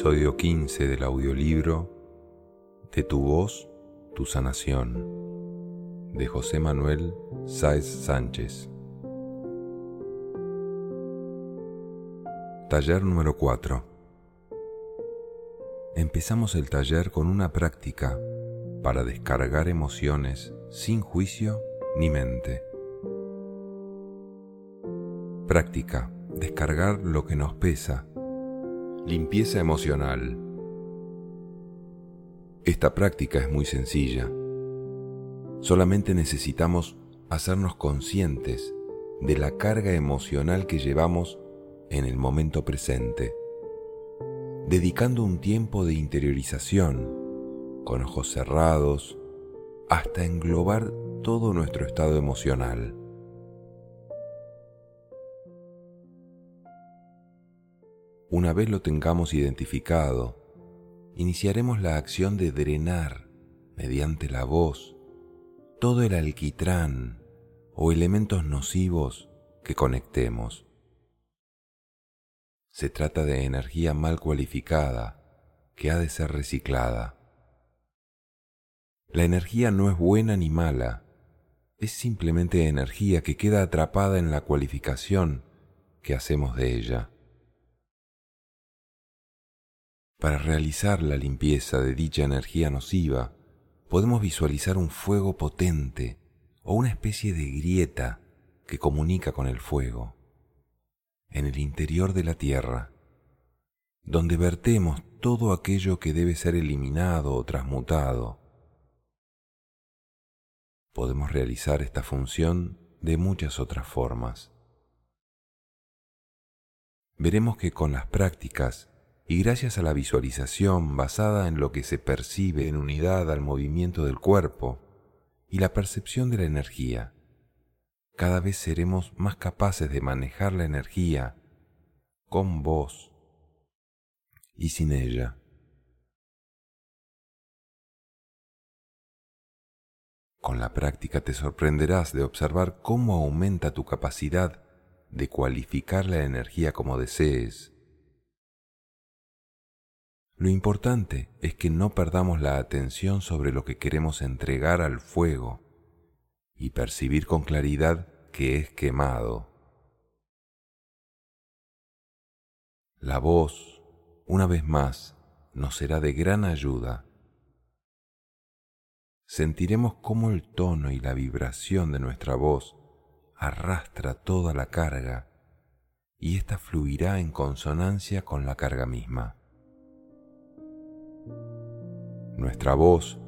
Episodio 15 del audiolibro De tu voz, tu sanación de José Manuel Sáez Sánchez. Taller número 4. Empezamos el taller con una práctica para descargar emociones sin juicio ni mente. Práctica. Descargar lo que nos pesa. Limpieza emocional. Esta práctica es muy sencilla. Solamente necesitamos hacernos conscientes de la carga emocional que llevamos en el momento presente, dedicando un tiempo de interiorización, con ojos cerrados, hasta englobar todo nuestro estado emocional. Una vez lo tengamos identificado, iniciaremos la acción de drenar mediante la voz todo el alquitrán o elementos nocivos que conectemos. Se trata de energía mal cualificada que ha de ser reciclada. La energía no es buena ni mala, es simplemente energía que queda atrapada en la cualificación que hacemos de ella. Para realizar la limpieza de dicha energía nociva, podemos visualizar un fuego potente o una especie de grieta que comunica con el fuego en el interior de la tierra, donde vertemos todo aquello que debe ser eliminado o transmutado. Podemos realizar esta función de muchas otras formas. Veremos que con las prácticas y gracias a la visualización basada en lo que se percibe en unidad al movimiento del cuerpo y la percepción de la energía, cada vez seremos más capaces de manejar la energía con vos y sin ella. Con la práctica te sorprenderás de observar cómo aumenta tu capacidad de cualificar la energía como desees lo importante es que no perdamos la atención sobre lo que queremos entregar al fuego y percibir con claridad que es quemado. La voz, una vez más, nos será de gran ayuda. Sentiremos cómo el tono y la vibración de nuestra voz arrastra toda la carga y ésta fluirá en consonancia con la carga misma. Nuestra voz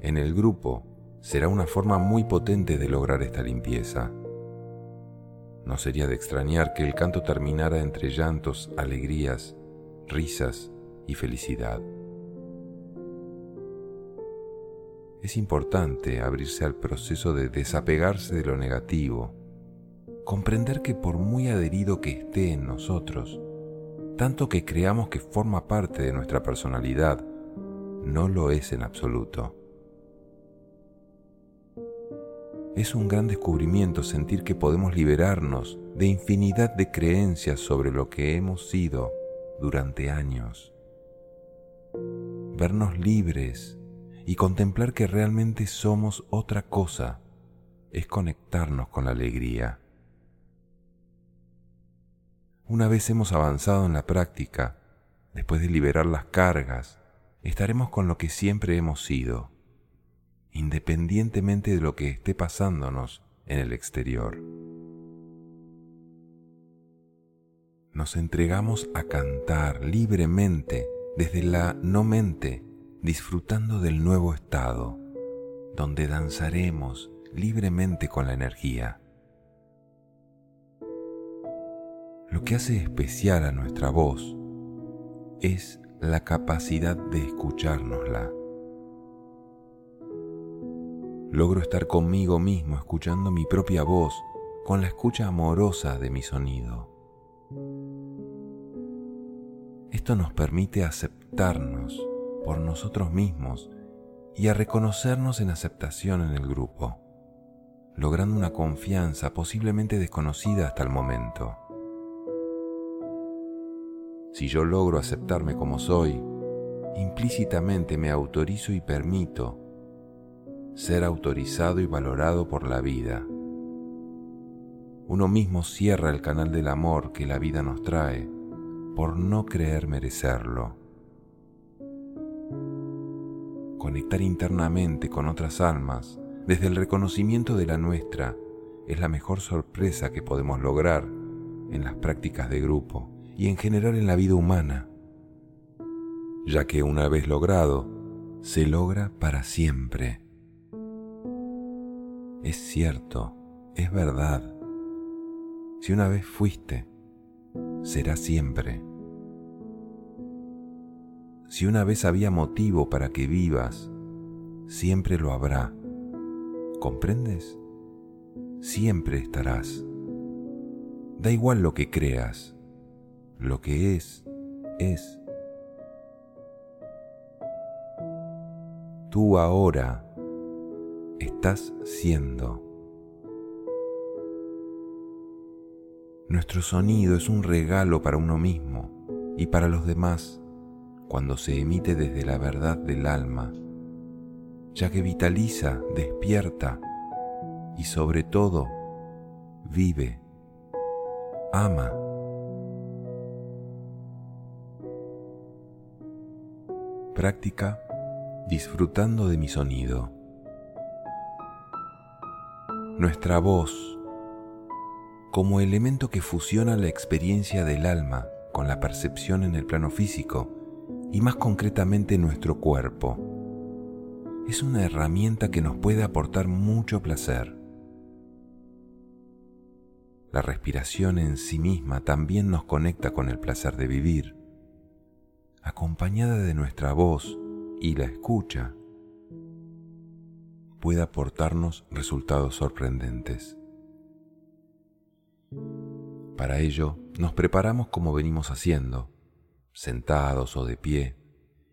en el grupo será una forma muy potente de lograr esta limpieza. No sería de extrañar que el canto terminara entre llantos, alegrías, risas y felicidad. Es importante abrirse al proceso de desapegarse de lo negativo, comprender que por muy adherido que esté en nosotros, tanto que creamos que forma parte de nuestra personalidad, no lo es en absoluto. Es un gran descubrimiento sentir que podemos liberarnos de infinidad de creencias sobre lo que hemos sido durante años. Vernos libres y contemplar que realmente somos otra cosa es conectarnos con la alegría. Una vez hemos avanzado en la práctica, después de liberar las cargas, estaremos con lo que siempre hemos sido, independientemente de lo que esté pasándonos en el exterior. Nos entregamos a cantar libremente desde la no mente, disfrutando del nuevo estado, donde danzaremos libremente con la energía. Lo que hace especial a nuestra voz es la capacidad de escuchárnosla. Logro estar conmigo mismo escuchando mi propia voz con la escucha amorosa de mi sonido. Esto nos permite aceptarnos por nosotros mismos y a reconocernos en aceptación en el grupo, logrando una confianza posiblemente desconocida hasta el momento. Si yo logro aceptarme como soy, implícitamente me autorizo y permito ser autorizado y valorado por la vida. Uno mismo cierra el canal del amor que la vida nos trae por no creer merecerlo. Conectar internamente con otras almas desde el reconocimiento de la nuestra es la mejor sorpresa que podemos lograr en las prácticas de grupo y en general en la vida humana, ya que una vez logrado, se logra para siempre. Es cierto, es verdad. Si una vez fuiste, será siempre. Si una vez había motivo para que vivas, siempre lo habrá. ¿Comprendes? Siempre estarás. Da igual lo que creas, lo que es, es. Tú ahora estás siendo. Nuestro sonido es un regalo para uno mismo y para los demás cuando se emite desde la verdad del alma ya que vitaliza, despierta y sobre todo vive, ama. Práctica disfrutando de mi sonido. Nuestra voz, como elemento que fusiona la experiencia del alma con la percepción en el plano físico y más concretamente nuestro cuerpo es una herramienta que nos puede aportar mucho placer. La respiración en sí misma también nos conecta con el placer de vivir, acompañada de nuestra voz y la escucha, puede aportarnos resultados sorprendentes. Para ello, nos preparamos como venimos haciendo, sentados o de pie,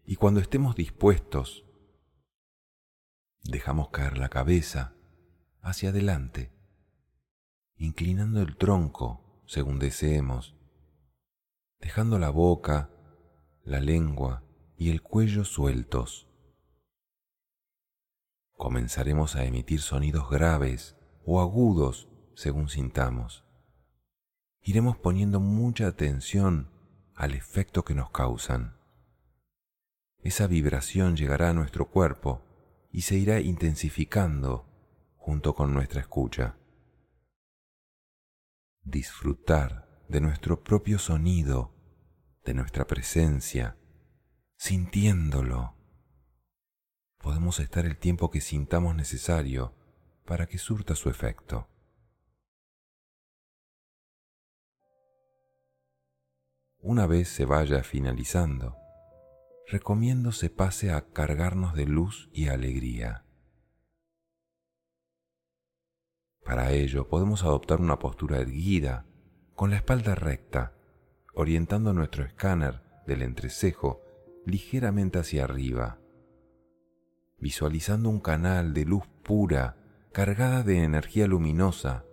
y cuando estemos dispuestos, Dejamos caer la cabeza hacia adelante, inclinando el tronco según deseemos, dejando la boca, la lengua y el cuello sueltos. Comenzaremos a emitir sonidos graves o agudos según sintamos. Iremos poniendo mucha atención al efecto que nos causan. Esa vibración llegará a nuestro cuerpo y se irá intensificando junto con nuestra escucha. Disfrutar de nuestro propio sonido, de nuestra presencia, sintiéndolo. Podemos estar el tiempo que sintamos necesario para que surta su efecto. Una vez se vaya finalizando, recomiendo se pase a cargarnos de luz y alegría. Para ello podemos adoptar una postura erguida, con la espalda recta, orientando nuestro escáner del entrecejo ligeramente hacia arriba, visualizando un canal de luz pura cargada de energía luminosa,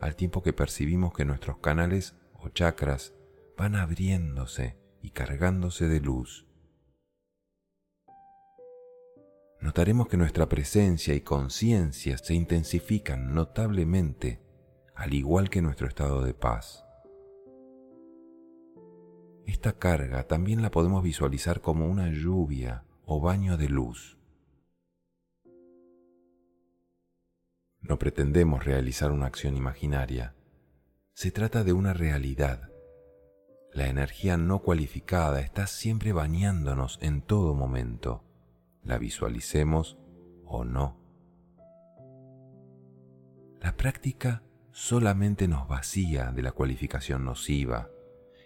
al tiempo que percibimos que nuestros canales o chakras van abriéndose y cargándose de luz. notaremos que nuestra presencia y conciencia se intensifican notablemente, al igual que nuestro estado de paz. Esta carga también la podemos visualizar como una lluvia o baño de luz. No pretendemos realizar una acción imaginaria, se trata de una realidad. La energía no cualificada está siempre bañándonos en todo momento la visualicemos o no. La práctica solamente nos vacía de la cualificación nociva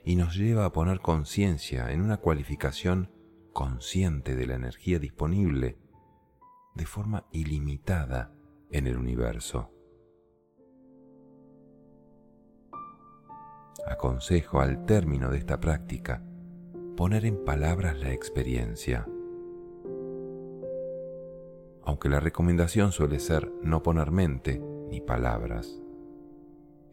y nos lleva a poner conciencia en una cualificación consciente de la energía disponible de forma ilimitada en el universo. Aconsejo al término de esta práctica poner en palabras la experiencia aunque la recomendación suele ser no poner mente ni palabras.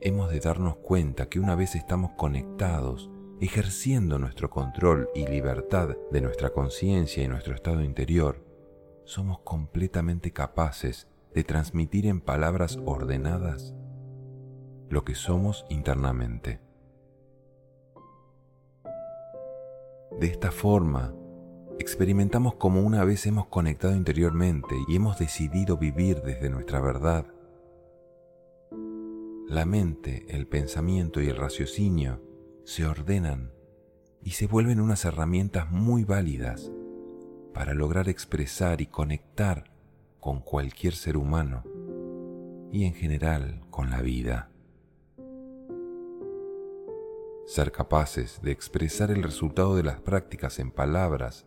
Hemos de darnos cuenta que una vez estamos conectados ejerciendo nuestro control y libertad de nuestra conciencia y nuestro estado interior, somos completamente capaces de transmitir en palabras ordenadas lo que somos internamente. De esta forma, experimentamos como una vez hemos conectado interiormente y hemos decidido vivir desde nuestra verdad. La mente, el pensamiento y el raciocinio se ordenan y se vuelven unas herramientas muy válidas para lograr expresar y conectar con cualquier ser humano y en general con la vida. Ser capaces de expresar el resultado de las prácticas en palabras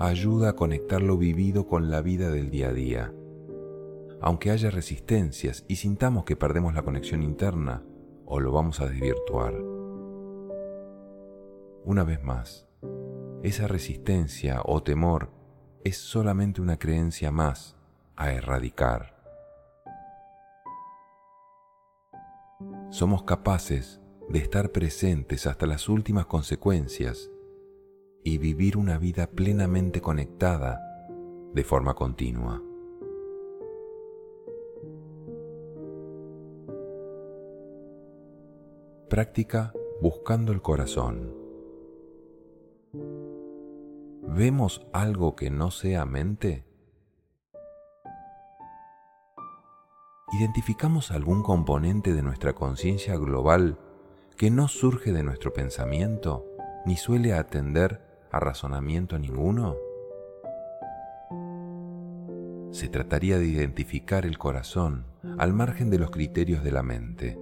ayuda a conectar lo vivido con la vida del día a día. Aunque haya resistencias y sintamos que perdemos la conexión interna o lo vamos a desvirtuar. Una vez más, esa resistencia o temor es solamente una creencia más a erradicar. Somos capaces de estar presentes hasta las últimas consecuencias y vivir una vida plenamente conectada de forma continua. Práctica buscando el corazón. ¿Vemos algo que no sea mente? ¿Identificamos algún componente de nuestra conciencia global que no surge de nuestro pensamiento ni suele atender a razonamiento ninguno? Se trataría de identificar el corazón al margen de los criterios de la mente.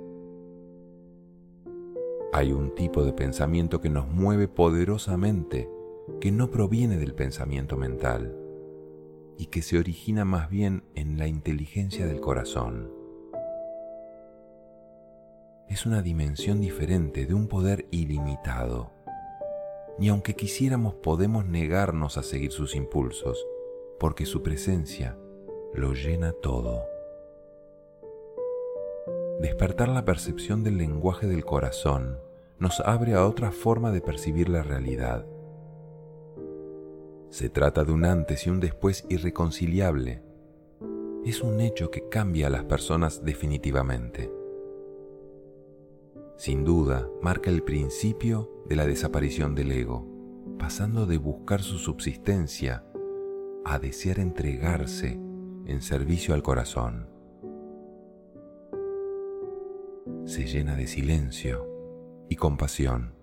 Hay un tipo de pensamiento que nos mueve poderosamente, que no proviene del pensamiento mental y que se origina más bien en la inteligencia del corazón es una dimensión diferente de un poder ilimitado. Ni aunque quisiéramos podemos negarnos a seguir sus impulsos, porque su presencia lo llena todo. Despertar la percepción del lenguaje del corazón nos abre a otra forma de percibir la realidad. Se trata de un antes y un después irreconciliable. Es un hecho que cambia a las personas definitivamente sin duda marca el principio de la desaparición del ego, pasando de buscar su subsistencia a desear entregarse en servicio al corazón. Se llena de silencio y compasión.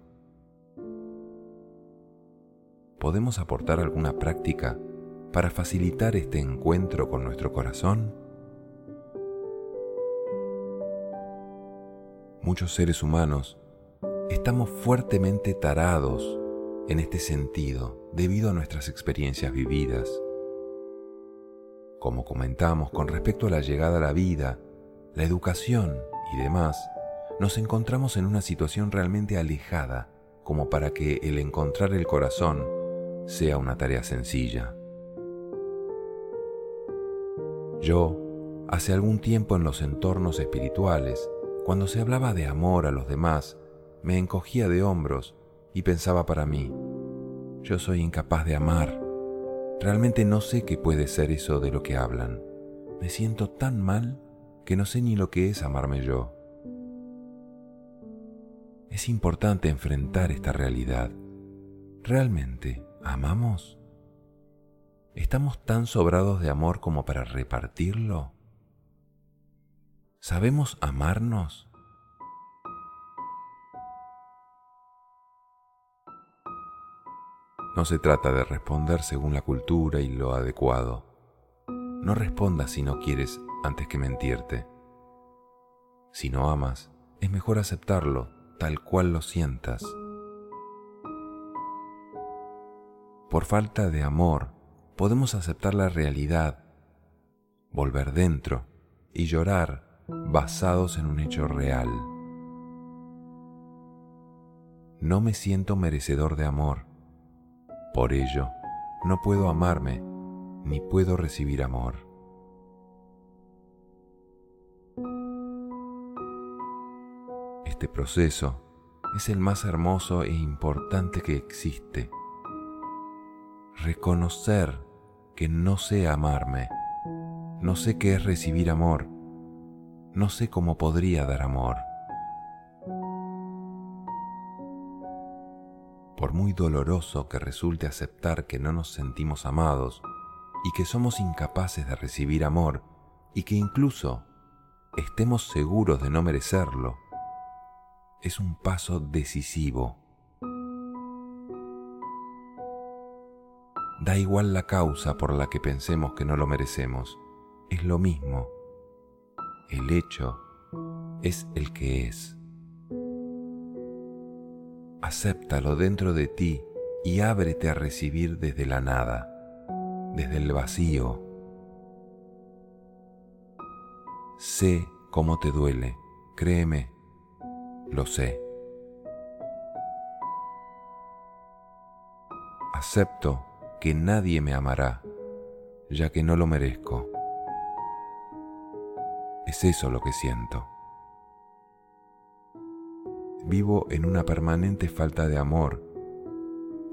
¿Podemos aportar alguna práctica para facilitar este encuentro con nuestro corazón? muchos seres humanos estamos fuertemente tarados en este sentido debido a nuestras experiencias vividas. Como comentamos con respecto a la llegada a la vida, la educación y demás, nos encontramos en una situación realmente alejada como para que el encontrar el corazón sea una tarea sencilla. Yo, hace algún tiempo en los entornos espirituales, cuando se hablaba de amor a los demás, me encogía de hombros y pensaba para mí, yo soy incapaz de amar. Realmente no sé qué puede ser eso de lo que hablan. Me siento tan mal que no sé ni lo que es amarme yo. Es importante enfrentar esta realidad. ¿Realmente amamos? ¿Estamos tan sobrados de amor como para repartirlo? ¿Sabemos amarnos? No se trata de responder según la cultura y lo adecuado. No respondas si no quieres antes que mentirte. Si no amas, es mejor aceptarlo tal cual lo sientas. Por falta de amor, podemos aceptar la realidad, volver dentro y llorar basados en un hecho real. No me siento merecedor de amor. Por ello, no puedo amarme ni puedo recibir amor. Este proceso es el más hermoso e importante que existe. Reconocer que no sé amarme, no sé qué es recibir amor, no sé cómo podría dar amor. Por muy doloroso que resulte aceptar que no nos sentimos amados y que somos incapaces de recibir amor y que incluso estemos seguros de no merecerlo, es un paso decisivo. Da igual la causa por la que pensemos que no lo merecemos, es lo mismo. El hecho es el que es. Acéptalo dentro de ti y ábrete a recibir desde la nada, desde el vacío. Sé cómo te duele, créeme, lo sé. Acepto que nadie me amará, ya que no lo merezco. Es eso lo que siento. Vivo en una permanente falta de amor,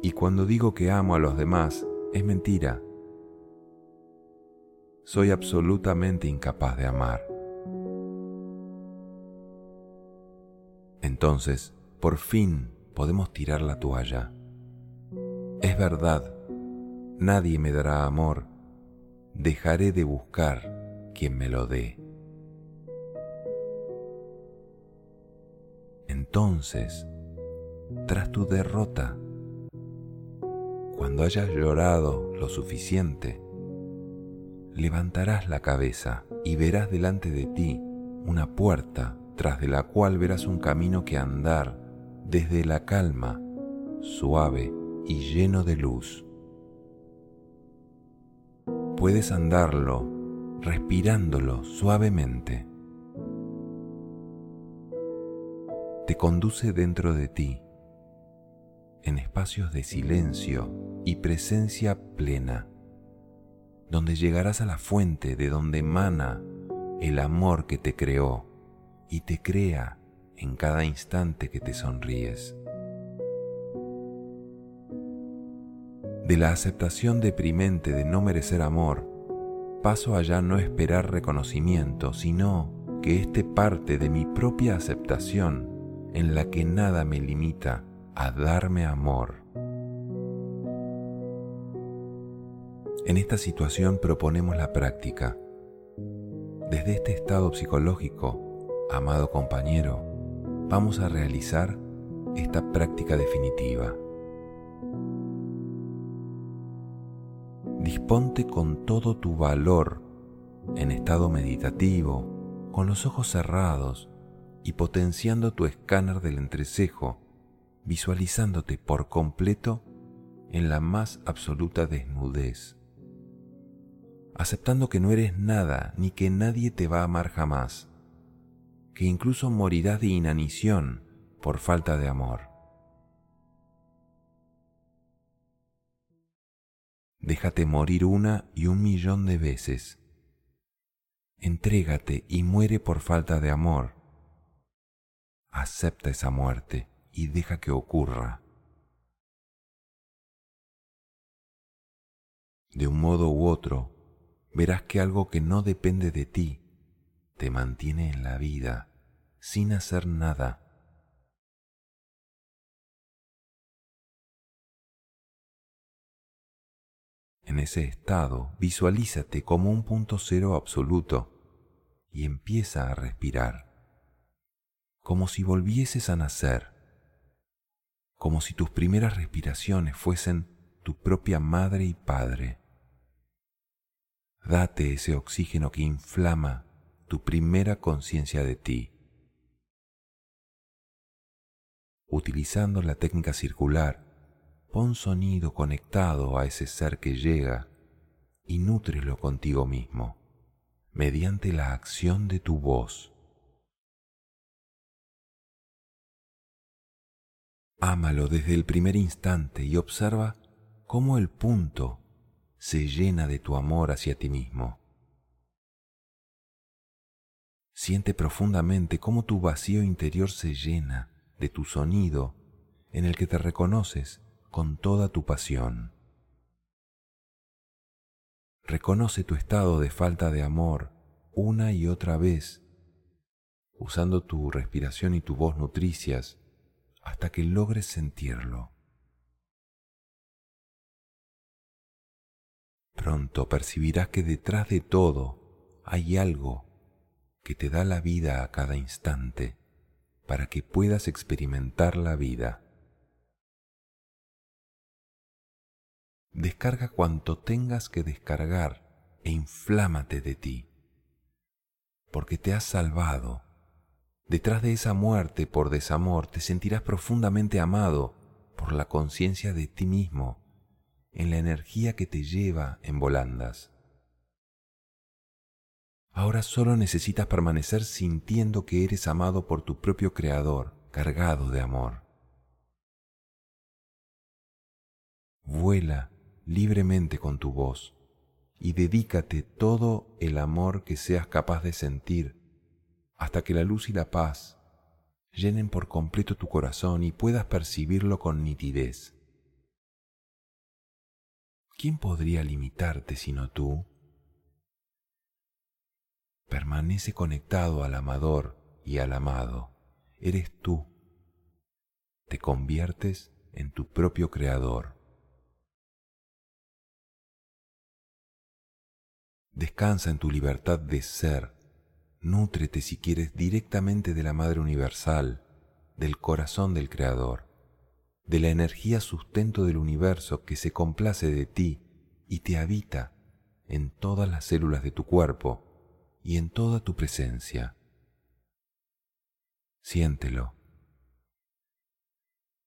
y cuando digo que amo a los demás, es mentira. Soy absolutamente incapaz de amar. Entonces, por fin podemos tirar la toalla. Es verdad, nadie me dará amor, dejaré de buscar quien me lo dé. Entonces, tras tu derrota, cuando hayas llorado lo suficiente, levantarás la cabeza y verás delante de ti una puerta tras de la cual verás un camino que andar desde la calma, suave y lleno de luz. Puedes andarlo respirándolo suavemente. Te conduce dentro de ti, en espacios de silencio y presencia plena, donde llegarás a la fuente de donde emana el amor que te creó y te crea en cada instante que te sonríes. De la aceptación deprimente de no merecer amor, paso a ya no esperar reconocimiento, sino que éste parte de mi propia aceptación en la que nada me limita a darme amor. En esta situación proponemos la práctica. Desde este estado psicológico amado compañero, vamos a realizar esta práctica definitiva. Disponte con todo tu valor en estado meditativo, con los ojos cerrados y potenciando tu escáner del entrecejo, visualizándote por completo en la más absoluta desnudez, aceptando que no eres nada ni que nadie te va a amar jamás que incluso morirás de inanición por falta de amor. Déjate morir una y un millón de veces. Entrégate y muere por falta de amor. Acepta esa muerte y deja que ocurra. De un modo u otro, verás que algo que no depende de ti te mantiene en la vida sin hacer nada. En ese estado, visualízate como un punto cero absoluto y empieza a respirar, como si volvieses a nacer, como si tus primeras respiraciones fuesen tu propia madre y padre. Date ese oxígeno que inflama tu primera conciencia de ti. Utilizando la técnica circular, pon sonido conectado a ese ser que llega y nútrelo contigo mismo, mediante la acción de tu voz. Ámalo desde el primer instante y observa cómo el punto se llena de tu amor hacia ti mismo. Siente profundamente cómo tu vacío interior se llena de tu sonido en el que te reconoces con toda tu pasión. Reconoce tu estado de falta de amor una y otra vez, usando tu respiración y tu voz nutricias hasta que logres sentirlo. Pronto percibirás que detrás de todo hay algo que te da la vida a cada instante para que puedas experimentar la vida. Descarga cuanto tengas que descargar e inflámate de ti, porque te has salvado. Detrás de esa muerte por desamor te sentirás profundamente amado por la conciencia de ti mismo, en la energía que te lleva en volandas. Ahora solo necesitas permanecer sintiendo que eres amado por tu propio Creador, cargado de amor. Vuela libremente con tu voz y dedícate todo el amor que seas capaz de sentir hasta que la luz y la paz llenen por completo tu corazón y puedas percibirlo con nitidez. ¿Quién podría limitarte sino tú? Permanece conectado al amador y al amado. Eres tú. Te conviertes en tu propio creador. Descansa en tu libertad de ser. Nútrete si quieres directamente de la Madre Universal, del corazón del Creador, de la energía sustento del universo que se complace de ti y te habita en todas las células de tu cuerpo y en toda tu presencia. Siéntelo.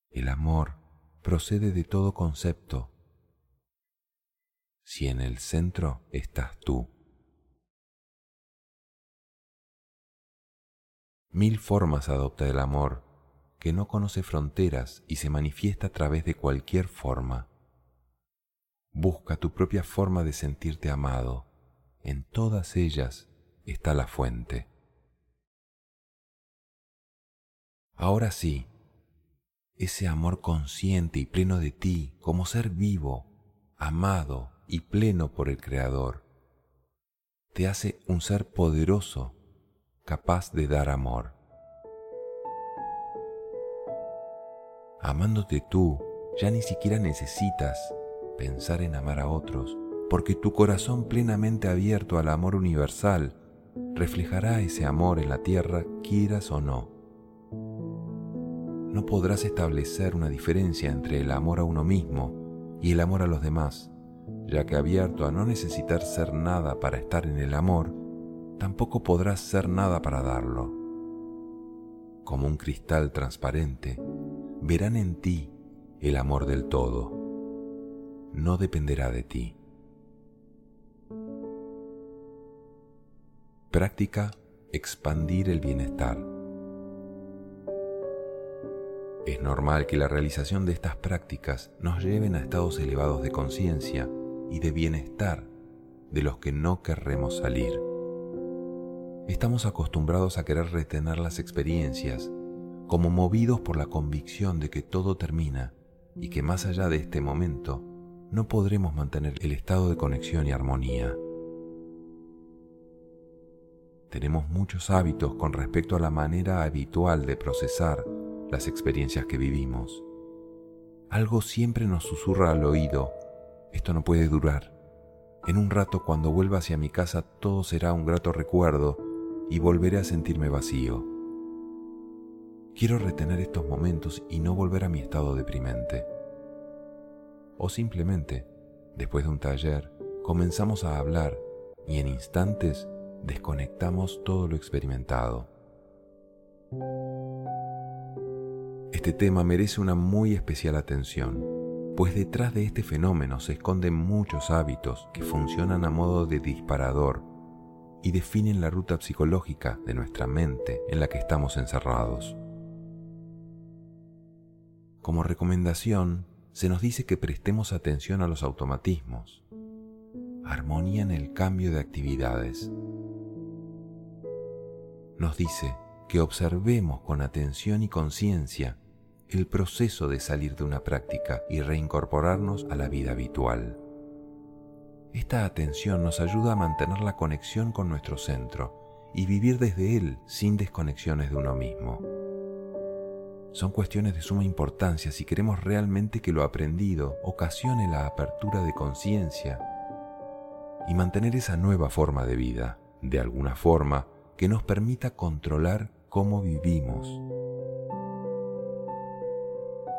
El amor procede de todo concepto. Si en el centro estás tú. Mil formas adopta el amor, que no conoce fronteras y se manifiesta a través de cualquier forma. Busca tu propia forma de sentirte amado. En todas ellas está la fuente. Ahora sí, ese amor consciente y pleno de ti como ser vivo, amado y pleno por el Creador, te hace un ser poderoso, capaz de dar amor. Amándote tú, ya ni siquiera necesitas pensar en amar a otros, porque tu corazón plenamente abierto al amor universal reflejará ese amor en la tierra quieras o no. No podrás establecer una diferencia entre el amor a uno mismo y el amor a los demás, ya que abierto a no necesitar ser nada para estar en el amor, tampoco podrás ser nada para darlo. Como un cristal transparente, verán en ti el amor del todo. No dependerá de ti. Práctica expandir el bienestar. Es normal que la realización de estas prácticas nos lleven a estados elevados de conciencia y de bienestar de los que no querremos salir. Estamos acostumbrados a querer retener las experiencias como movidos por la convicción de que todo termina y que más allá de este momento no podremos mantener el estado de conexión y armonía tenemos muchos hábitos con respecto a la manera habitual de procesar las experiencias que vivimos. Algo siempre nos susurra al oído, esto no puede durar. En un rato cuando vuelva hacia mi casa todo será un grato recuerdo y volveré a sentirme vacío. Quiero retener estos momentos y no volver a mi estado deprimente. O simplemente, después de un taller, comenzamos a hablar y en instantes desconectamos todo lo experimentado. Este tema merece una muy especial atención, pues detrás de este fenómeno se esconden muchos hábitos que funcionan a modo de disparador y definen la ruta psicológica de nuestra mente en la que estamos encerrados. Como recomendación, se nos dice que prestemos atención a los automatismos, armonía en el cambio de actividades, nos dice que observemos con atención y conciencia el proceso de salir de una práctica y reincorporarnos a la vida habitual. Esta atención nos ayuda a mantener la conexión con nuestro centro y vivir desde él sin desconexiones de uno mismo. Son cuestiones de suma importancia si queremos realmente que lo aprendido ocasione la apertura de conciencia y mantener esa nueva forma de vida, de alguna forma que nos permita controlar cómo vivimos.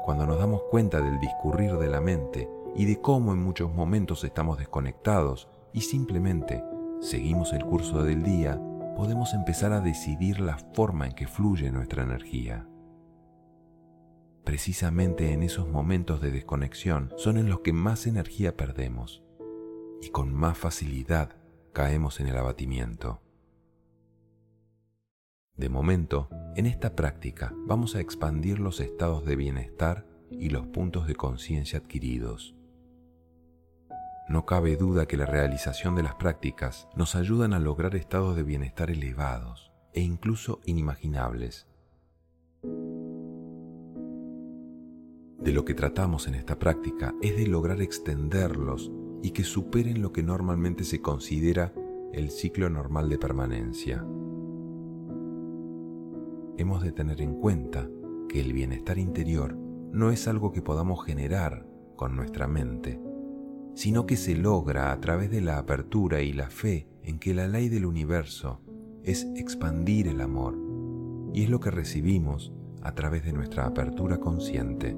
Cuando nos damos cuenta del discurrir de la mente y de cómo en muchos momentos estamos desconectados y simplemente seguimos el curso del día, podemos empezar a decidir la forma en que fluye nuestra energía. Precisamente en esos momentos de desconexión son en los que más energía perdemos y con más facilidad caemos en el abatimiento. De momento, en esta práctica vamos a expandir los estados de bienestar y los puntos de conciencia adquiridos. No cabe duda que la realización de las prácticas nos ayudan a lograr estados de bienestar elevados e incluso inimaginables. De lo que tratamos en esta práctica es de lograr extenderlos y que superen lo que normalmente se considera el ciclo normal de permanencia. Hemos de tener en cuenta que el bienestar interior no es algo que podamos generar con nuestra mente, sino que se logra a través de la apertura y la fe en que la ley del universo es expandir el amor, y es lo que recibimos a través de nuestra apertura consciente.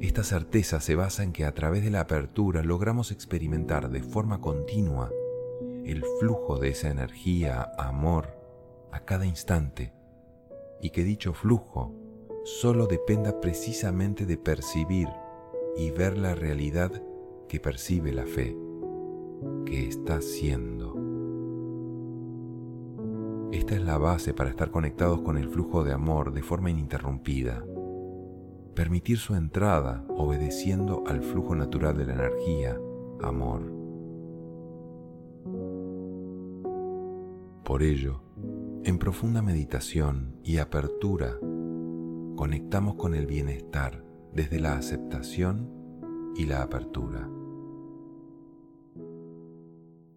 Esta certeza se basa en que a través de la apertura logramos experimentar de forma continua el flujo de esa energía, amor, a cada instante, y que dicho flujo solo dependa precisamente de percibir y ver la realidad que percibe la fe, que está siendo. Esta es la base para estar conectados con el flujo de amor de forma ininterrumpida. Permitir su entrada obedeciendo al flujo natural de la energía, amor. Por ello, en profunda meditación y apertura, conectamos con el bienestar desde la aceptación y la apertura.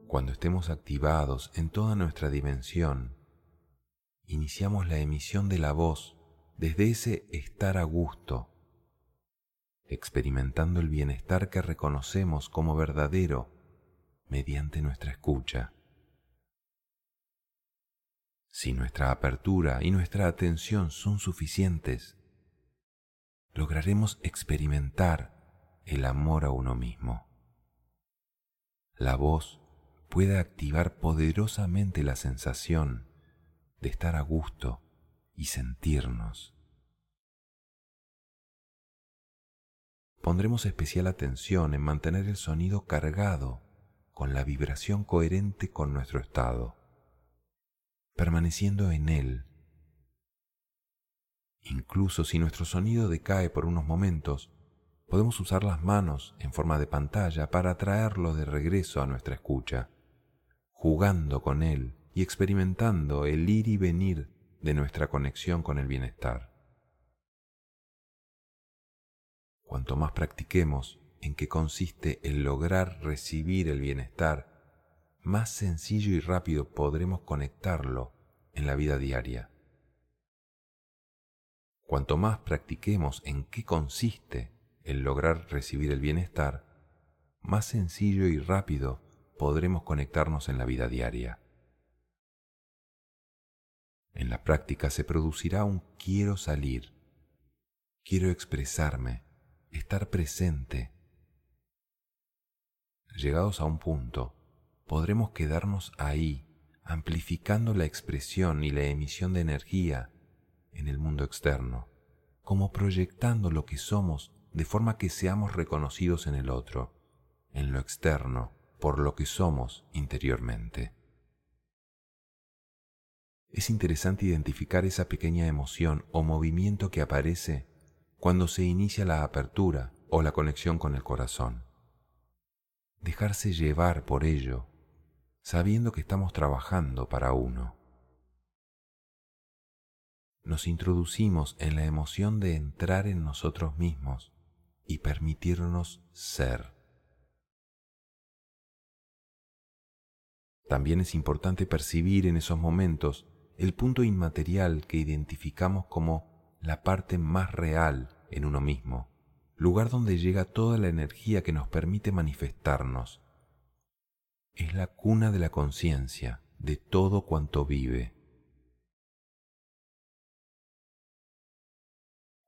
Cuando estemos activados en toda nuestra dimensión, iniciamos la emisión de la voz desde ese estar a gusto, experimentando el bienestar que reconocemos como verdadero mediante nuestra escucha. Si nuestra apertura y nuestra atención son suficientes, lograremos experimentar el amor a uno mismo. La voz puede activar poderosamente la sensación de estar a gusto y sentirnos. Pondremos especial atención en mantener el sonido cargado con la vibración coherente con nuestro estado, permaneciendo en él Incluso si nuestro sonido decae por unos momentos, podemos usar las manos en forma de pantalla para traerlo de regreso a nuestra escucha, jugando con él y experimentando el ir y venir de nuestra conexión con el bienestar. Cuanto más practiquemos en qué consiste el lograr recibir el bienestar, más sencillo y rápido podremos conectarlo en la vida diaria. Cuanto más practiquemos en qué consiste el lograr recibir el bienestar, más sencillo y rápido podremos conectarnos en la vida diaria. En la práctica se producirá un quiero salir, quiero expresarme, estar presente. Llegados a un punto, podremos quedarnos ahí, amplificando la expresión y la emisión de energía en el mundo externo, como proyectando lo que somos de forma que seamos reconocidos en el otro, en lo externo, por lo que somos interiormente. Es interesante identificar esa pequeña emoción o movimiento que aparece cuando se inicia la apertura o la conexión con el corazón. Dejarse llevar por ello, sabiendo que estamos trabajando para uno. Nos introducimos en la emoción de entrar en nosotros mismos y permitirnos ser. También es importante percibir en esos momentos el punto inmaterial que identificamos como la parte más real en uno mismo, lugar donde llega toda la energía que nos permite manifestarnos. Es la cuna de la conciencia, de todo cuanto vive.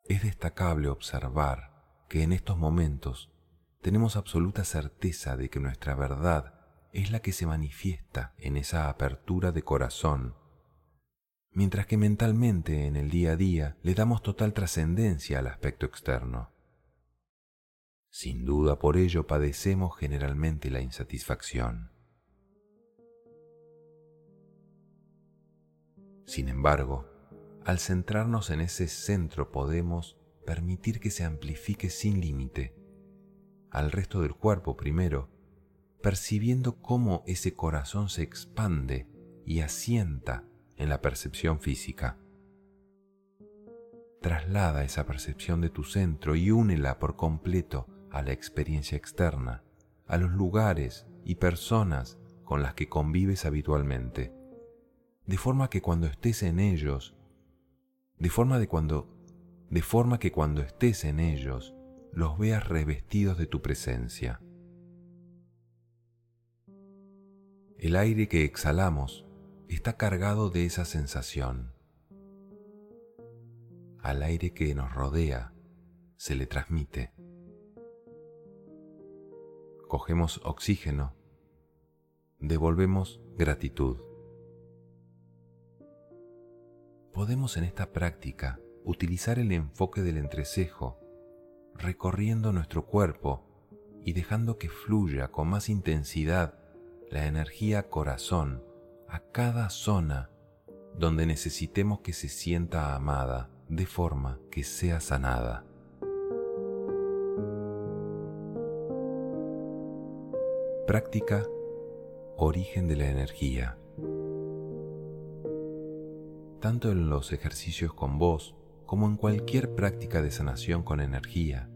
Es destacable observar que en estos momentos tenemos absoluta certeza de que nuestra verdad es la que se manifiesta en esa apertura de corazón, mientras que mentalmente en el día a día le damos total trascendencia al aspecto externo. Sin duda por ello padecemos generalmente la insatisfacción. Sin embargo, al centrarnos en ese centro podemos permitir que se amplifique sin límite al resto del cuerpo primero, percibiendo cómo ese corazón se expande y asienta en la percepción física. Traslada esa percepción de tu centro y únela por completo a la experiencia externa, a los lugares y personas con las que convives habitualmente, de forma que cuando estés en ellos de forma de cuando de forma que cuando estés en ellos los veas revestidos de tu presencia. El aire que exhalamos está cargado de esa sensación. Al aire que nos rodea se le transmite. Cogemos oxígeno, devolvemos gratitud. Podemos en esta práctica utilizar el enfoque del entrecejo, recorriendo nuestro cuerpo y dejando que fluya con más intensidad la energía corazón a cada zona donde necesitemos que se sienta amada de forma que sea sanada. Práctica Origen de la energía tanto en los ejercicios con voz como en cualquier práctica de sanación con energía,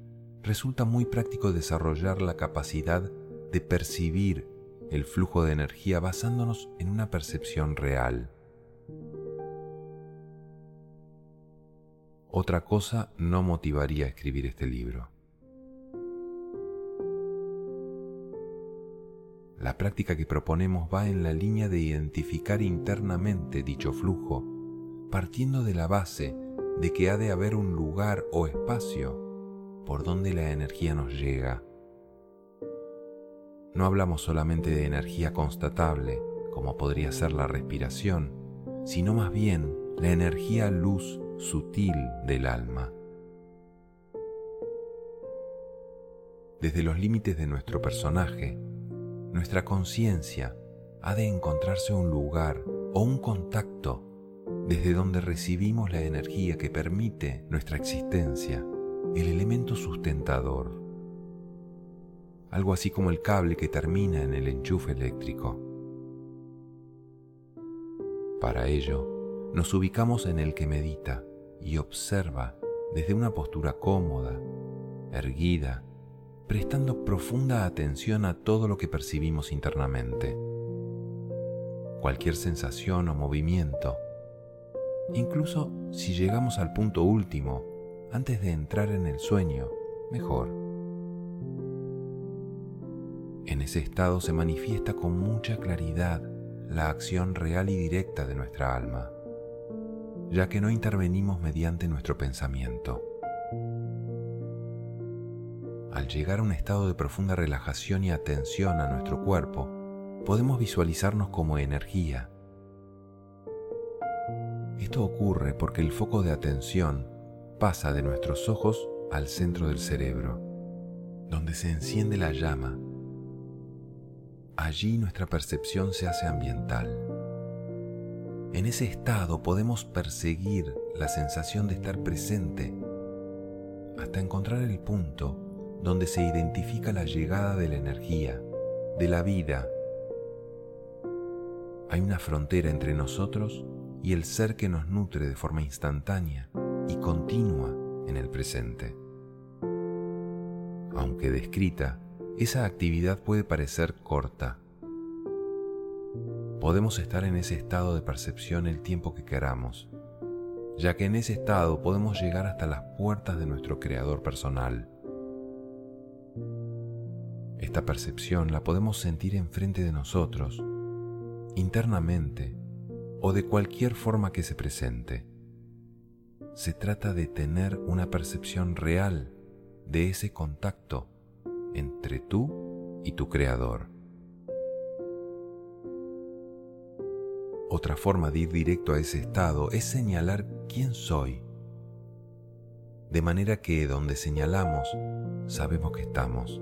resulta muy práctico desarrollar la capacidad de percibir el flujo de energía basándonos en una percepción real. Otra cosa no motivaría a escribir este libro. La práctica que proponemos va en la línea de identificar internamente dicho flujo partiendo de la base de que ha de haber un lugar o espacio por donde la energía nos llega. No hablamos solamente de energía constatable, como podría ser la respiración, sino más bien la energía luz sutil del alma. Desde los límites de nuestro personaje, nuestra conciencia ha de encontrarse un lugar o un contacto desde donde recibimos la energía que permite nuestra existencia, el elemento sustentador, algo así como el cable que termina en el enchufe eléctrico. Para ello, nos ubicamos en el que medita y observa desde una postura cómoda, erguida, prestando profunda atención a todo lo que percibimos internamente. Cualquier sensación o movimiento Incluso si llegamos al punto último, antes de entrar en el sueño, mejor. En ese estado se manifiesta con mucha claridad la acción real y directa de nuestra alma, ya que no intervenimos mediante nuestro pensamiento. Al llegar a un estado de profunda relajación y atención a nuestro cuerpo, podemos visualizarnos como energía esto ocurre porque el foco de atención pasa de nuestros ojos al centro del cerebro, donde se enciende la llama. Allí nuestra percepción se hace ambiental. En ese estado podemos perseguir la sensación de estar presente hasta encontrar el punto donde se identifica la llegada de la energía, de la vida. Hay una frontera entre nosotros y el ser que nos nutre de forma instantánea y continua en el presente. Aunque descrita, esa actividad puede parecer corta. Podemos estar en ese estado de percepción el tiempo que queramos, ya que en ese estado podemos llegar hasta las puertas de nuestro creador personal. Esta percepción la podemos sentir enfrente de nosotros, internamente o de cualquier forma que se presente. Se trata de tener una percepción real de ese contacto entre tú y tu creador. Otra forma de ir directo a ese estado es señalar quién soy, de manera que donde señalamos sabemos que estamos.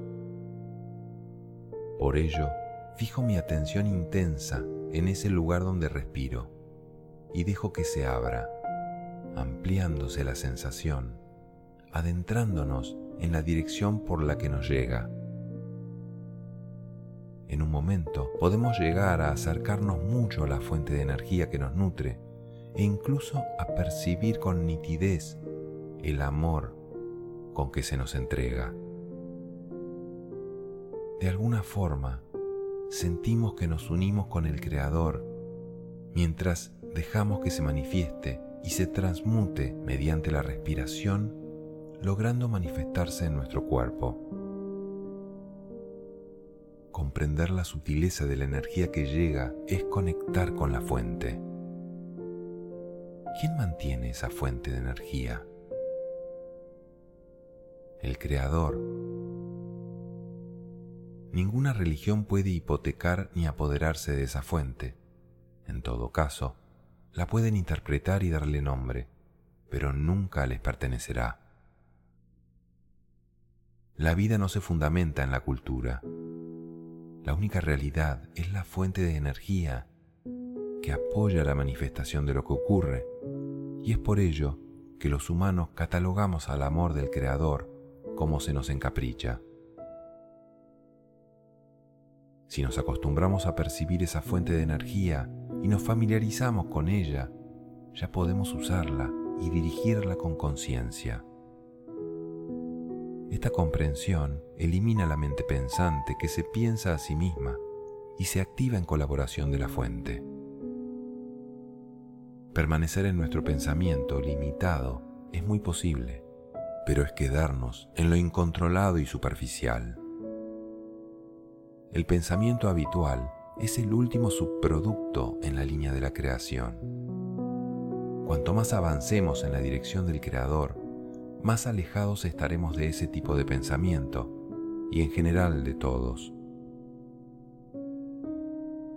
Por ello, fijo mi atención intensa en ese lugar donde respiro y dejo que se abra, ampliándose la sensación, adentrándonos en la dirección por la que nos llega. En un momento podemos llegar a acercarnos mucho a la fuente de energía que nos nutre e incluso a percibir con nitidez el amor con que se nos entrega. De alguna forma, sentimos que nos unimos con el Creador mientras dejamos que se manifieste y se transmute mediante la respiración, logrando manifestarse en nuestro cuerpo. Comprender la sutileza de la energía que llega es conectar con la fuente. ¿Quién mantiene esa fuente de energía? El Creador Ninguna religión puede hipotecar ni apoderarse de esa fuente. En todo caso, la pueden interpretar y darle nombre, pero nunca les pertenecerá. La vida no se fundamenta en la cultura. La única realidad es la fuente de energía que apoya la manifestación de lo que ocurre, y es por ello que los humanos catalogamos al amor del Creador como se nos encapricha. Si nos acostumbramos a percibir esa fuente de energía y nos familiarizamos con ella, ya podemos usarla y dirigirla con conciencia. Esta comprensión elimina la mente pensante que se piensa a sí misma y se activa en colaboración de la fuente. Permanecer en nuestro pensamiento limitado es muy posible, pero es quedarnos en lo incontrolado y superficial. El pensamiento habitual es el último subproducto en la línea de la creación. Cuanto más avancemos en la dirección del Creador, más alejados estaremos de ese tipo de pensamiento y en general de todos.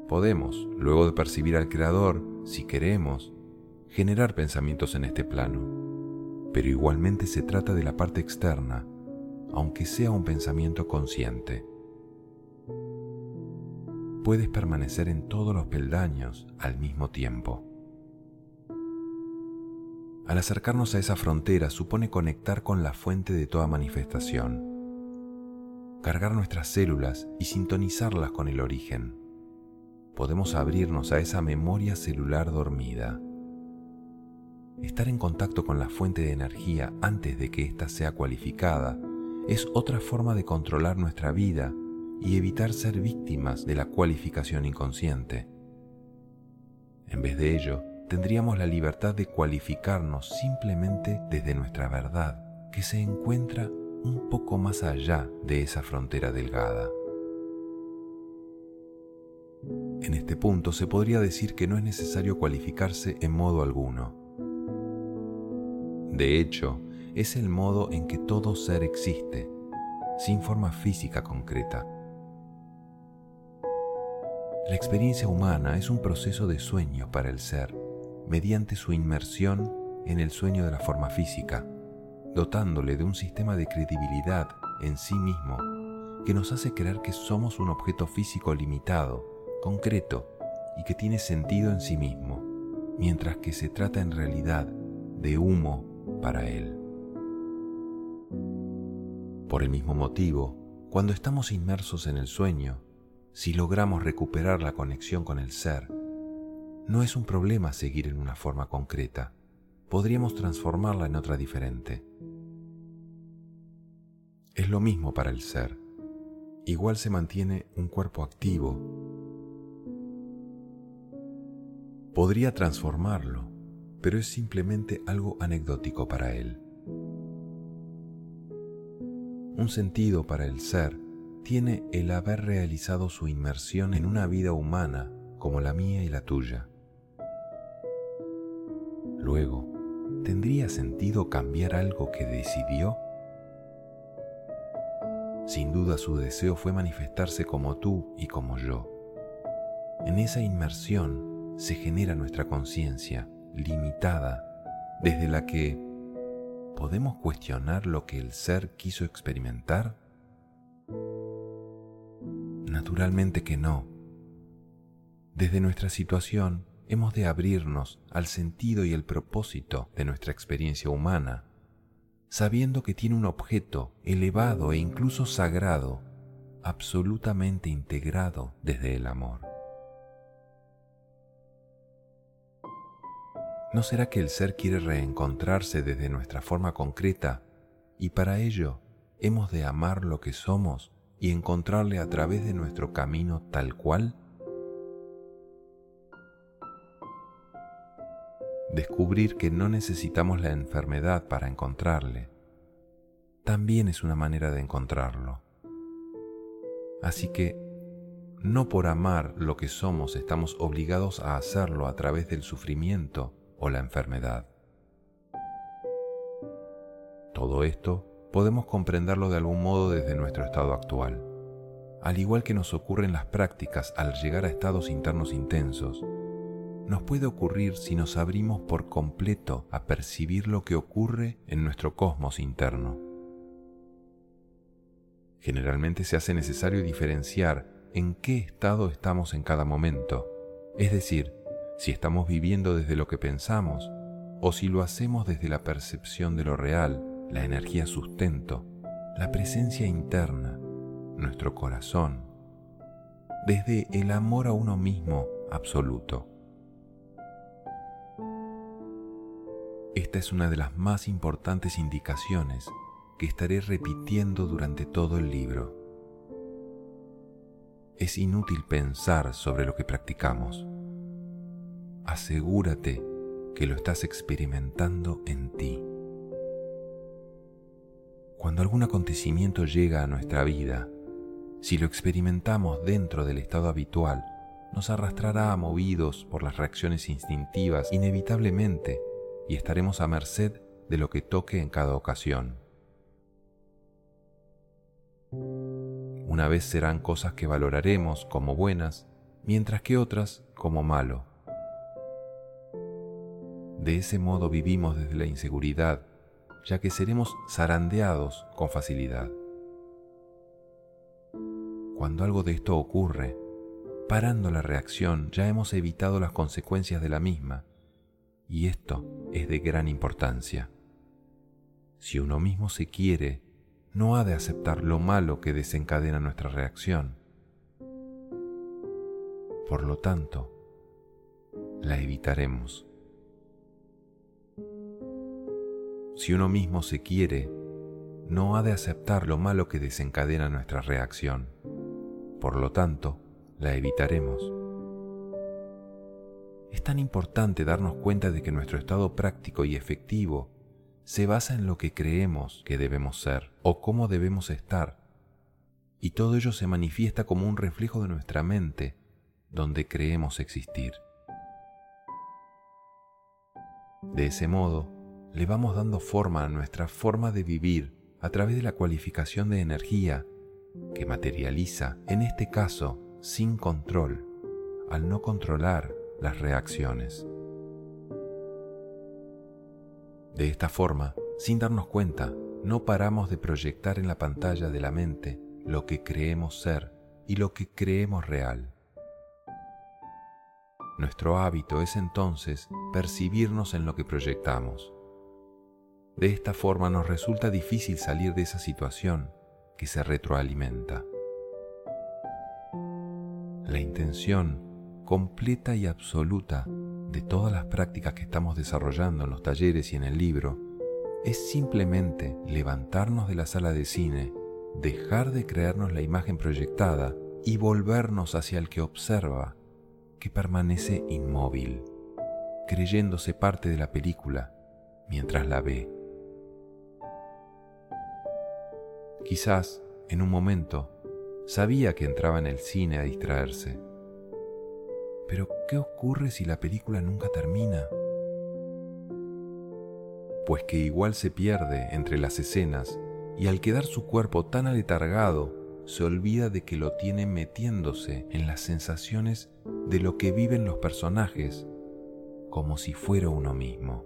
Podemos, luego de percibir al Creador, si queremos, generar pensamientos en este plano, pero igualmente se trata de la parte externa, aunque sea un pensamiento consciente puedes permanecer en todos los peldaños al mismo tiempo. Al acercarnos a esa frontera supone conectar con la fuente de toda manifestación, cargar nuestras células y sintonizarlas con el origen. Podemos abrirnos a esa memoria celular dormida. Estar en contacto con la fuente de energía antes de que ésta sea cualificada es otra forma de controlar nuestra vida y evitar ser víctimas de la cualificación inconsciente. En vez de ello, tendríamos la libertad de cualificarnos simplemente desde nuestra verdad, que se encuentra un poco más allá de esa frontera delgada. En este punto se podría decir que no es necesario cualificarse en modo alguno. De hecho, es el modo en que todo ser existe, sin forma física concreta la experiencia humana es un proceso de sueño para el ser, mediante su inmersión en el sueño de la forma física, dotándole de un sistema de credibilidad en sí mismo que nos hace creer que somos un objeto físico limitado, concreto y que tiene sentido en sí mismo, mientras que se trata en realidad de humo para él. Por el mismo motivo, cuando estamos inmersos en el sueño, si logramos recuperar la conexión con el ser, no es un problema seguir en una forma concreta. Podríamos transformarla en otra diferente. Es lo mismo para el ser. Igual se mantiene un cuerpo activo. Podría transformarlo, pero es simplemente algo anecdótico para él. Un sentido para el ser tiene el haber realizado su inmersión en una vida humana como la mía y la tuya. Luego, ¿tendría sentido cambiar algo que decidió? Sin duda su deseo fue manifestarse como tú y como yo. En esa inmersión se genera nuestra conciencia limitada, desde la que ¿Podemos cuestionar lo que el ser quiso experimentar? Naturalmente que no. Desde nuestra situación hemos de abrirnos al sentido y el propósito de nuestra experiencia humana, sabiendo que tiene un objeto elevado e incluso sagrado, absolutamente integrado desde el amor. ¿No será que el ser quiere reencontrarse desde nuestra forma concreta y para ello hemos de amar lo que somos y encontrarle a través de nuestro camino tal cual? Descubrir que no necesitamos la enfermedad para encontrarle también es una manera de encontrarlo. Así que no por amar lo que somos estamos obligados a hacerlo a través del sufrimiento o la enfermedad. Todo esto podemos comprenderlo de algún modo desde nuestro estado actual. Al igual que nos ocurre en las prácticas al llegar a estados internos intensos, nos puede ocurrir si nos abrimos por completo a percibir lo que ocurre en nuestro cosmos interno. Generalmente se hace necesario diferenciar en qué estado estamos en cada momento, es decir, si estamos viviendo desde lo que pensamos o si lo hacemos desde la percepción de lo real, la energía sustento, la presencia interna, nuestro corazón, desde el amor a uno mismo absoluto. Esta es una de las más importantes indicaciones que estaré repitiendo durante todo el libro. Es inútil pensar sobre lo que practicamos asegúrate que lo estás experimentando en ti. Cuando algún acontecimiento llega a nuestra vida, si lo experimentamos dentro del estado habitual, nos arrastrará movidos por las reacciones instintivas inevitablemente y estaremos a merced de lo que toque en cada ocasión. Una vez serán cosas que valoraremos como buenas, mientras que otras como malo. De ese modo vivimos desde la inseguridad, ya que seremos zarandeados con facilidad. Cuando algo de esto ocurre, parando la reacción ya hemos evitado las consecuencias de la misma, y esto es de gran importancia. Si uno mismo se quiere, no ha de aceptar lo malo que desencadena nuestra reacción. Por lo tanto, la evitaremos. Si uno mismo se quiere, no ha de aceptar lo malo que desencadena nuestra reacción. Por lo tanto, la evitaremos. Es tan importante darnos cuenta de que nuestro estado práctico y efectivo se basa en lo que creemos que debemos ser o cómo debemos estar, y todo ello se manifiesta como un reflejo de nuestra mente donde creemos existir. De ese modo, le vamos dando forma a nuestra forma de vivir a través de la cualificación de energía que materializa, en este caso, sin control, al no controlar las reacciones. De esta forma, sin darnos cuenta, no paramos de proyectar en la pantalla de la mente lo que creemos ser y lo que creemos real. Nuestro hábito es entonces percibirnos en lo que proyectamos. De esta forma nos resulta difícil salir de esa situación que se retroalimenta. La intención completa y absoluta de todas las prácticas que estamos desarrollando en los talleres y en el libro es simplemente levantarnos de la sala de cine, dejar de creernos la imagen proyectada y volvernos hacia el que observa, que permanece inmóvil, creyéndose parte de la película mientras la ve. Quizás, en un momento, sabía que entraba en el cine a distraerse. Pero, ¿qué ocurre si la película nunca termina? Pues que igual se pierde entre las escenas y al quedar su cuerpo tan aletargado, se olvida de que lo tiene metiéndose en las sensaciones de lo que viven los personajes, como si fuera uno mismo.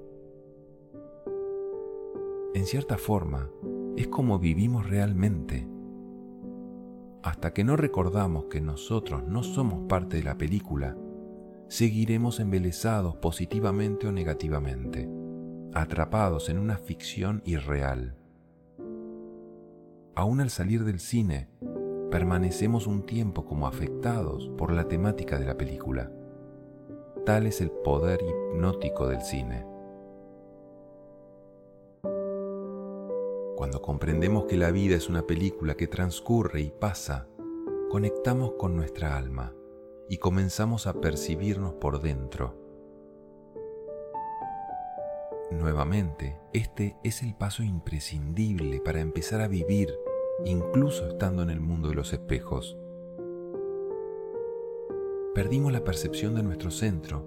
En cierta forma, es como vivimos realmente. Hasta que no recordamos que nosotros no somos parte de la película, seguiremos embelesados positivamente o negativamente, atrapados en una ficción irreal. Aún al salir del cine, permanecemos un tiempo como afectados por la temática de la película. Tal es el poder hipnótico del cine. Cuando comprendemos que la vida es una película que transcurre y pasa, conectamos con nuestra alma y comenzamos a percibirnos por dentro. Nuevamente, este es el paso imprescindible para empezar a vivir, incluso estando en el mundo de los espejos. Perdimos la percepción de nuestro centro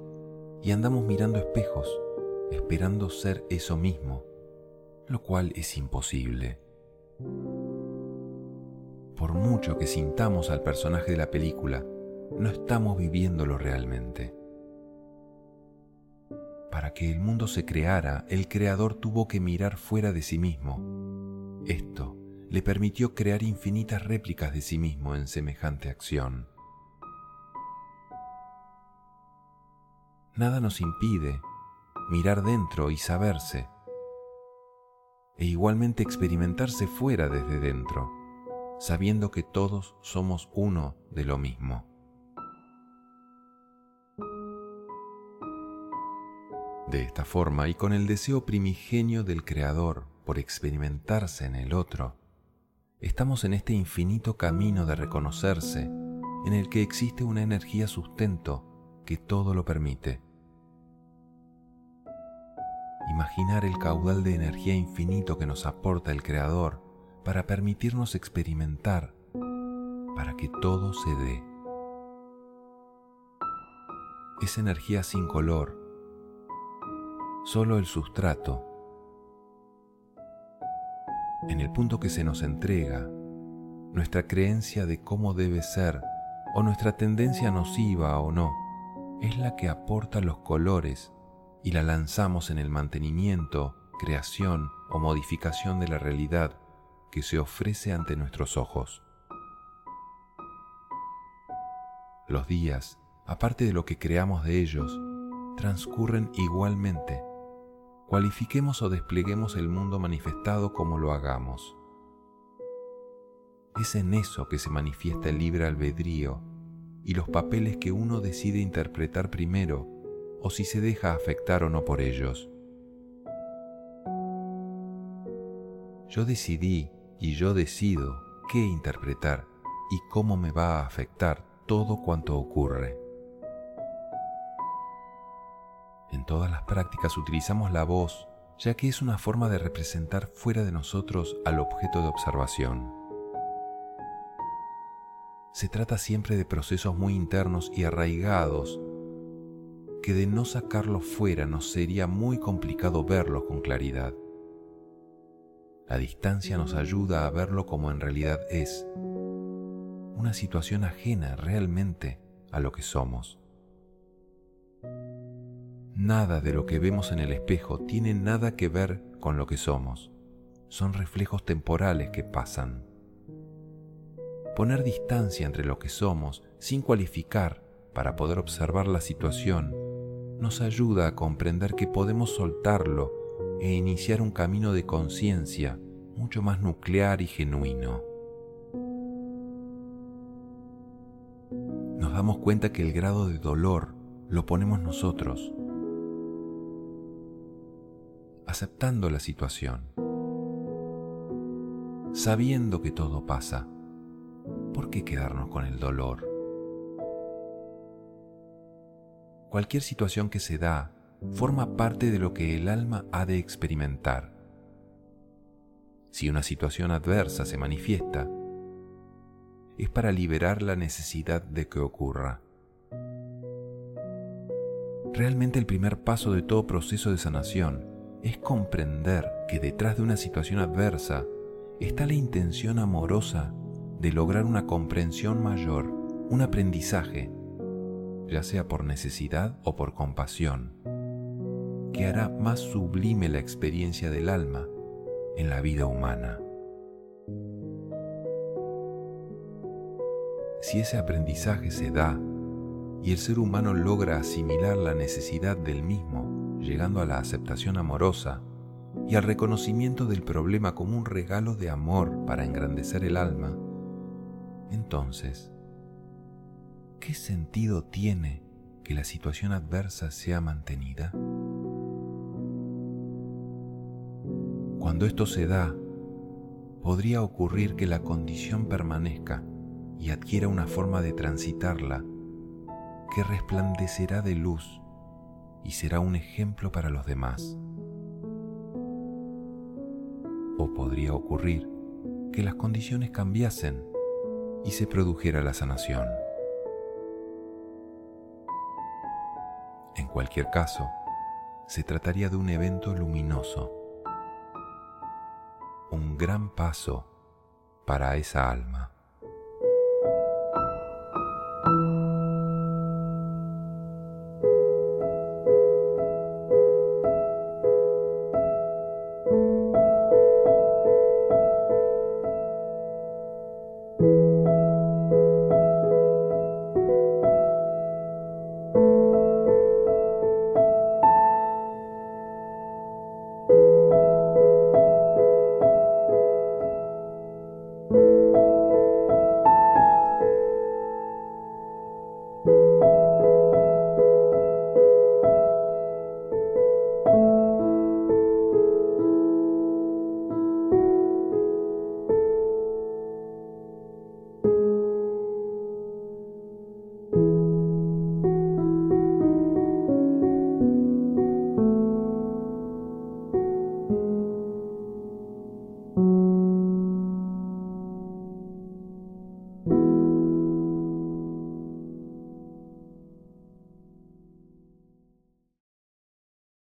y andamos mirando espejos, esperando ser eso mismo, lo cual es imposible. Por mucho que sintamos al personaje de la película, no estamos viviéndolo realmente. Para que el mundo se creara, el creador tuvo que mirar fuera de sí mismo. Esto le permitió crear infinitas réplicas de sí mismo en semejante acción. Nada nos impide mirar dentro y saberse, e igualmente experimentarse fuera desde dentro, sabiendo que todos somos uno de lo mismo. De esta forma y con el deseo primigenio del Creador por experimentarse en el otro, estamos en este infinito camino de reconocerse en el que existe una energía sustento que todo lo permite. Imaginar el caudal de energía infinito que nos aporta el Creador para permitirnos experimentar, para que todo se dé. Es energía sin color, solo el sustrato. En el punto que se nos entrega, nuestra creencia de cómo debe ser o nuestra tendencia nociva o no, es la que aporta los colores y la lanzamos en el mantenimiento, creación o modificación de la realidad que se ofrece ante nuestros ojos. Los días, aparte de lo que creamos de ellos, transcurren igualmente cualifiquemos o despleguemos el mundo manifestado como lo hagamos. Es en eso que se manifiesta el libre albedrío y los papeles que uno decide interpretar primero o si se deja afectar o no por ellos. Yo decidí y yo decido qué interpretar y cómo me va a afectar todo cuanto ocurre. En todas las prácticas utilizamos la voz, ya que es una forma de representar fuera de nosotros al objeto de observación. Se trata siempre de procesos muy internos y arraigados, que de no sacarlos fuera nos sería muy complicado verlos con claridad. La distancia nos ayuda a verlo como en realidad es, una situación ajena realmente a lo que somos. Nada de lo que vemos en el espejo tiene nada que ver con lo que somos. Son reflejos temporales que pasan. Poner distancia entre lo que somos sin cualificar para poder observar la situación nos ayuda a comprender que podemos soltarlo e iniciar un camino de conciencia mucho más nuclear y genuino. Nos damos cuenta que el grado de dolor lo ponemos nosotros, aceptando la situación, sabiendo que todo pasa. ¿Por qué quedarnos con el dolor? Cualquier situación que se da forma parte de lo que el alma ha de experimentar. Si una situación adversa se manifiesta, es para liberar la necesidad de que ocurra. Realmente el primer paso de todo proceso de sanación es comprender que detrás de una situación adversa está la intención amorosa de lograr una comprensión mayor, un aprendizaje, ya sea por necesidad o por compasión, que hará más sublime la experiencia del alma en la vida humana. Si ese aprendizaje se da y el ser humano logra asimilar la necesidad del mismo, llegando a la aceptación amorosa y al reconocimiento del problema como un regalo de amor para engrandecer el alma, entonces, ¿qué sentido tiene que la situación adversa sea mantenida? Cuando esto se da, podría ocurrir que la condición permanezca y adquiera una forma de transitarla que resplandecerá de luz y será un ejemplo para los demás. O podría ocurrir que las condiciones cambiasen y se produjera la sanación. En cualquier caso, se trataría de un evento luminoso, un gran paso para esa alma.